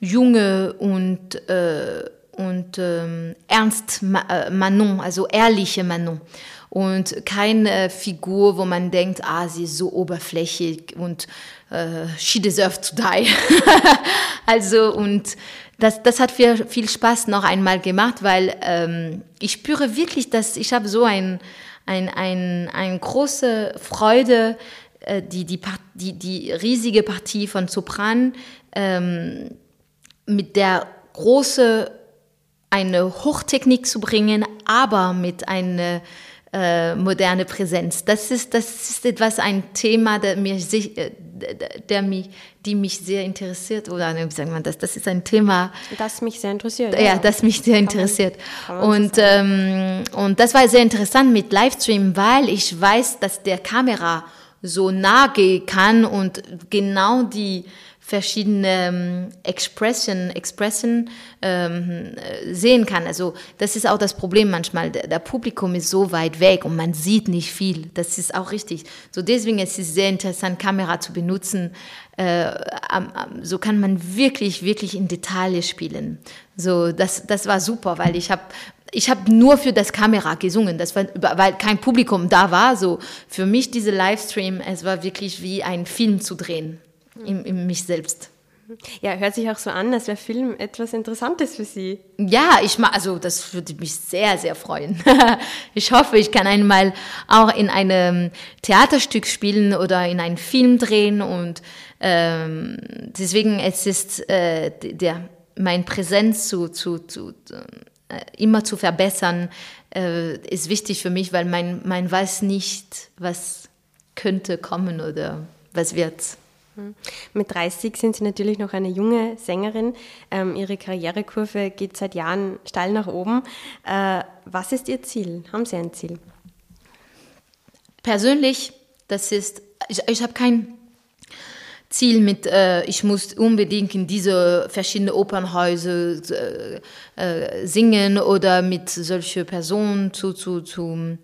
junge und, äh, und ähm, ernst äh, Manon, also ehrliche Manon. Und keine Figur, wo man denkt, ah, sie ist so oberflächlich und äh, she deserves to die. also und das, das hat viel, viel Spaß noch einmal gemacht, weil ähm, ich spüre wirklich, dass ich habe so ein, ein, ein, eine große Freude, äh, die, die, die, die riesige Partie von Sopran ähm, mit der große eine Hochtechnik zu bringen, aber mit einer äh, moderne Präsenz. Das ist, das ist etwas, ein Thema, der mir, äh, der mich, die mich sehr interessiert. Oder wie sagt man das? Das ist ein Thema. Das mich sehr interessiert. Ja, ja. das mich sehr interessiert. Kann man, kann man und, ähm, und das war sehr interessant mit Livestream, weil ich weiß, dass der Kamera so nah gehen kann und genau die verschiedene ähm, Expression, Expression ähm, sehen kann. Also das ist auch das Problem manchmal. Der, Publikum ist so weit weg und man sieht nicht viel. Das ist auch richtig. So deswegen ist es sehr interessant, Kamera zu benutzen. Äh, so kann man wirklich, wirklich in Details spielen. So das, das war super, weil ich habe ich habe nur für das Kamera gesungen, das war, weil kein Publikum da war. So für mich diese Livestream, es war wirklich wie ein Film zu drehen in, in mich selbst. Ja, hört sich auch so an, als wäre Film etwas Interessantes für Sie. Ja, ich mag, also das würde mich sehr, sehr freuen. ich hoffe, ich kann einmal auch in einem Theaterstück spielen oder in einen Film drehen und ähm, deswegen es ist äh, der mein Präsenz zu, zu, zu äh, immer zu verbessern äh, ist wichtig für mich, weil man man weiß nicht, was könnte kommen oder was wird. Hm. Mit 30 sind Sie natürlich noch eine junge Sängerin. Ähm, Ihre Karrierekurve geht seit Jahren steil nach oben. Äh, was ist Ihr Ziel? Haben Sie ein Ziel? Persönlich, das ist, ich, ich habe kein Ziel mit, äh, ich muss unbedingt in diese verschiedenen Opernhäuser äh, äh, singen oder mit solchen Personen zu, zu, zu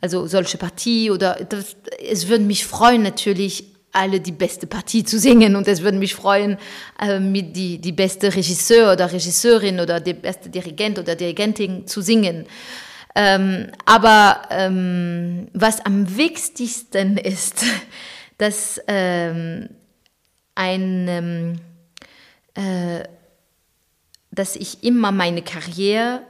also solche Partie oder das, es würde mich freuen natürlich alle die beste Partie zu singen und es würde mich freuen, äh, mit die, die beste Regisseur oder Regisseurin oder der beste Dirigent oder Dirigentin zu singen. Ähm, aber ähm, was am wichtigsten ist, dass ähm, ein, äh, dass ich immer meine Karriere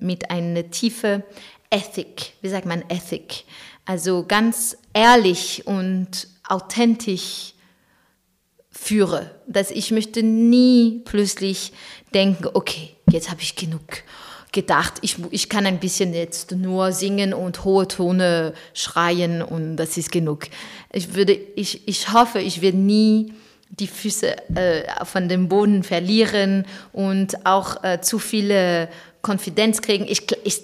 mit einer tiefe Ethik, wie sagt man Ethik, also ganz ehrlich und authentisch führe. Dass ich möchte nie plötzlich denken, okay, jetzt habe ich genug. gedacht, ich, ich kann ein bisschen jetzt nur singen und hohe Tone schreien und das ist genug. Ich würde, ich, ich hoffe, ich werde nie die Füße äh, von dem Boden verlieren und auch äh, zu viele Konfidenz kriegen. Ich, ich,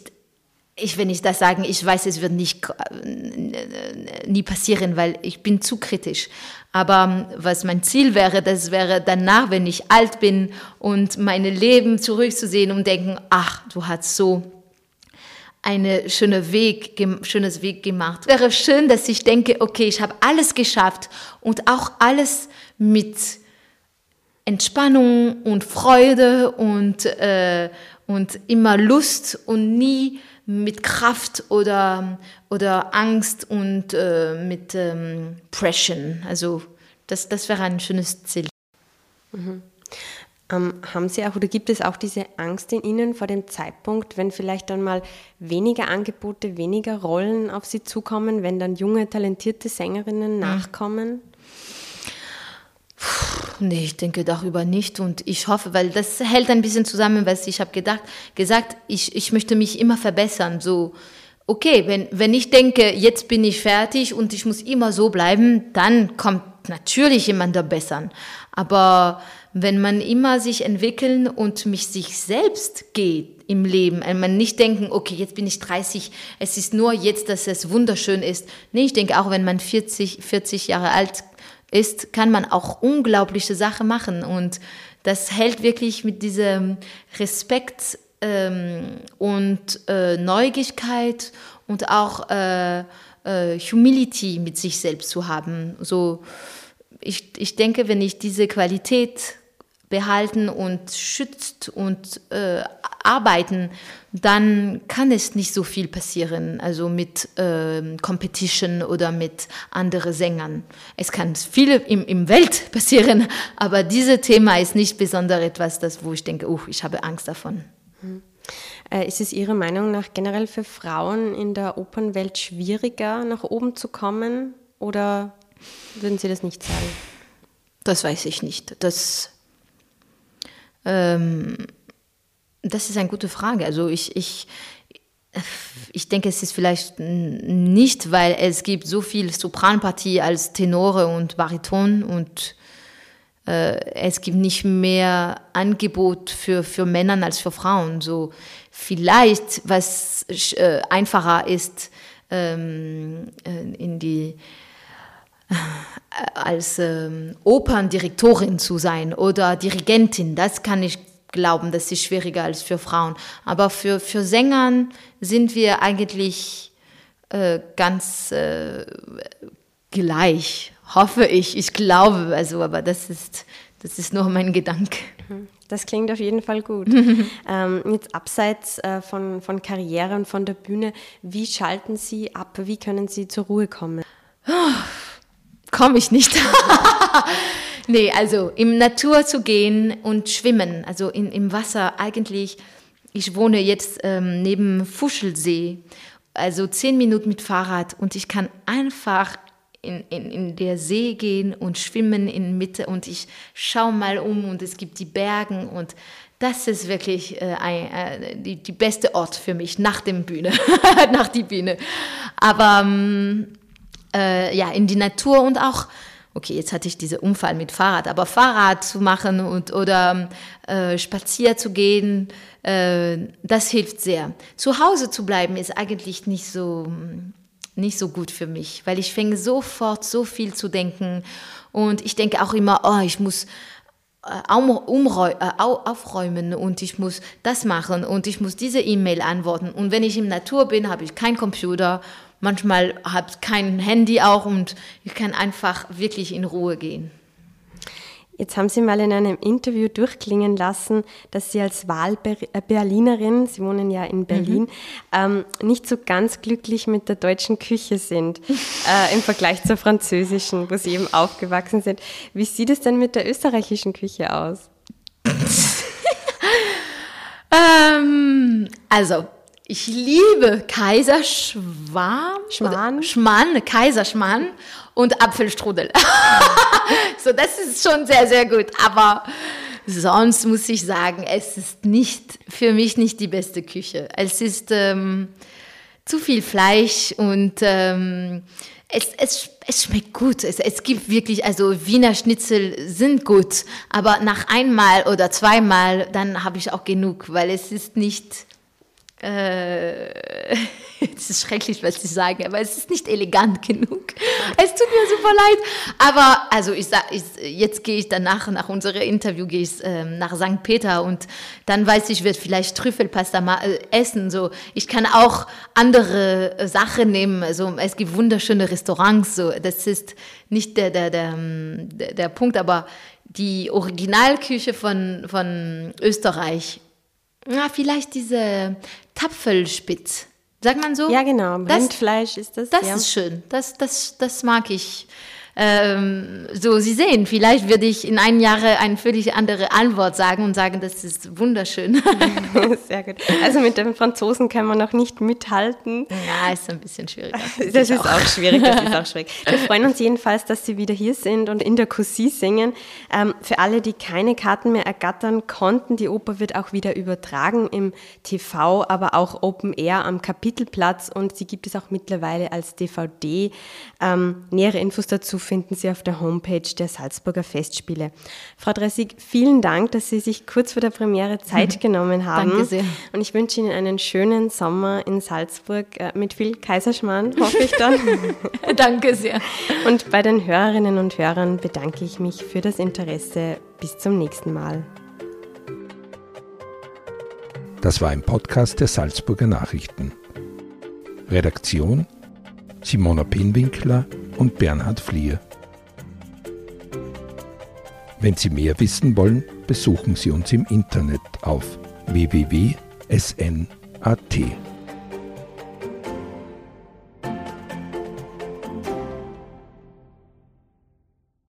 ich, wenn ich das sagen, ich weiß, es wird nicht, äh, nie passieren, weil ich bin zu kritisch. Aber ähm, was mein Ziel wäre, das wäre danach, wenn ich alt bin und meine Leben zurückzusehen und denken, ach, du hast so eine schöne Weg, schönes Weg gemacht. Wäre schön, dass ich denke, okay, ich habe alles geschafft und auch alles mit Entspannung und Freude und, äh, und immer Lust und nie mit Kraft oder, oder Angst und äh, mit ähm, Pression. Also das, das wäre ein schönes Ziel. Mhm. Ähm, haben Sie auch oder gibt es auch diese Angst in Ihnen vor dem Zeitpunkt, wenn vielleicht dann mal weniger Angebote, weniger Rollen auf Sie zukommen, wenn dann junge, talentierte Sängerinnen mhm. Nee, ich denke darüber nicht und ich hoffe, weil das hält ein bisschen zusammen, was ich habe gedacht, gesagt, ich, ich möchte mich immer verbessern. So, okay, wenn, wenn ich denke, jetzt bin ich fertig und ich muss immer so bleiben, dann kommt natürlich jemand da bessern. Aber wenn man immer sich entwickeln und mich sich selbst geht im Leben, wenn man nicht denken, okay, jetzt bin ich 30, es ist nur jetzt, dass es wunderschön ist. Nee, ich denke auch, wenn man 40, 40 Jahre alt ist, kann man auch unglaubliche Sachen machen. Und das hält wirklich mit diesem Respekt ähm, und äh, Neugierigkeit und auch äh, äh, Humility mit sich selbst zu haben. So, ich, ich denke, wenn ich diese Qualität behalten und schützt und äh, arbeiten, dann kann es nicht so viel passieren, also mit äh, Competition oder mit anderen Sängern. Es kann viel im, im Welt passieren, aber dieses Thema ist nicht besonders etwas, das, wo ich denke, uh, ich habe Angst davon. Mhm. Äh, ist es Ihrer Meinung nach generell für Frauen in der Opernwelt schwieriger, nach oben zu kommen oder würden Sie das nicht sagen? Das weiß ich nicht. Das ähm, das ist eine gute Frage. Also ich, ich, ich denke, es ist vielleicht nicht, weil es gibt so viel Sopranpartie als Tenore und Bariton und äh, es gibt nicht mehr Angebot für, für Männer als für Frauen. So vielleicht, was äh, einfacher ist, ähm, äh, in die als ähm, Operndirektorin zu sein oder Dirigentin, das kann ich glauben, das ist schwieriger als für Frauen. Aber für, für Sängern sind wir eigentlich äh, ganz äh, gleich, hoffe ich. Ich glaube, also, aber das ist, das ist nur mein Gedanke. Das klingt auf jeden Fall gut. ähm, jetzt abseits äh, von, von Karriere und von der Bühne, wie schalten Sie ab? Wie können Sie zur Ruhe kommen? Komme ich nicht. nee, also im Natur zu gehen und schwimmen, also in, im Wasser eigentlich. Ich wohne jetzt ähm, neben Fuschelsee, also zehn Minuten mit Fahrrad und ich kann einfach in, in, in der See gehen und schwimmen in Mitte und ich schaue mal um und es gibt die Bergen und das ist wirklich äh, ein, äh, die, die beste Ort für mich nach dem Bühne, nach die Bühne. Aber ähm, äh, ja, in die Natur und auch, okay, jetzt hatte ich diesen Unfall mit Fahrrad, aber Fahrrad zu machen und, oder äh, spazier zu gehen, äh, das hilft sehr. Zu Hause zu bleiben ist eigentlich nicht so, nicht so gut für mich, weil ich fange sofort so viel zu denken und ich denke auch immer, oh, ich muss äh, äh, aufräumen und ich muss das machen und ich muss diese E-Mail antworten. Und wenn ich im Natur bin, habe ich keinen Computer manchmal habe ich kein Handy auch und ich kann einfach wirklich in Ruhe gehen. Jetzt haben Sie mal in einem Interview durchklingen lassen, dass Sie als Wahlberlinerin, Sie wohnen ja in Berlin, mhm. ähm, nicht so ganz glücklich mit der deutschen Küche sind äh, im Vergleich zur französischen, wo Sie eben aufgewachsen sind. Wie sieht es denn mit der österreichischen Küche aus? ähm, also, ich liebe Kaiserschwarm. Schmarrn. Schmarrn, Kaiserschmarrn und Apfelstrudel. so, das ist schon sehr, sehr gut. Aber sonst muss ich sagen, es ist nicht für mich nicht die beste Küche. Es ist ähm, zu viel Fleisch und ähm, es, es, es schmeckt gut. Es, es gibt wirklich, also Wiener Schnitzel sind gut, aber nach einmal oder zweimal, dann habe ich auch genug, weil es ist nicht äh, es ist schrecklich, was ich sage, aber es ist nicht elegant genug. Es tut mir super leid. Aber also ich sag, ich, jetzt gehe ich danach, nach unserem Interview, gehe ich ähm, nach St. Peter und dann weiß ich, ich werde vielleicht Trüffelpasta mal, äh, essen. So, ich kann auch andere äh, Sachen nehmen. Also es gibt wunderschöne Restaurants. So, das ist nicht der der der, ähm, der, der Punkt, aber die Originalküche von von Österreich ja, vielleicht diese Tapfelspitz. Sagt man so? Ja, genau. Rindfleisch ist das. Das ja. ist schön. Das, das, das mag ich. Ähm, so, Sie sehen, vielleicht würde ich in einem Jahre eine völlig andere Antwort sagen und sagen, das ist wunderschön. Sehr gut. Also mit den Franzosen kann man noch nicht mithalten. Ja, ist ein bisschen schwierig. Das, ist auch. auch. schwierig, das ist auch schwierig. Wir freuen uns jedenfalls, dass Sie wieder hier sind und in der Cousy singen. Ähm, für alle, die keine Karten mehr ergattern konnten, die Oper wird auch wieder übertragen im TV, aber auch Open Air am Kapitelplatz und sie gibt es auch mittlerweile als DVD. Ähm, nähere Infos dazu finden Sie auf der Homepage der Salzburger Festspiele. Frau Dressig, vielen Dank, dass Sie sich kurz vor der Premiere Zeit genommen haben. Danke sehr. Und ich wünsche Ihnen einen schönen Sommer in Salzburg äh, mit viel Kaiserschmarrn, hoffe ich dann. Danke sehr. Und bei den Hörerinnen und Hörern bedanke ich mich für das Interesse. Bis zum nächsten Mal. Das war ein Podcast der Salzburger Nachrichten. Redaktion Simona Pinwinkler und Bernhard Flier. Wenn Sie mehr wissen wollen, besuchen Sie uns im Internet auf www.sn.at.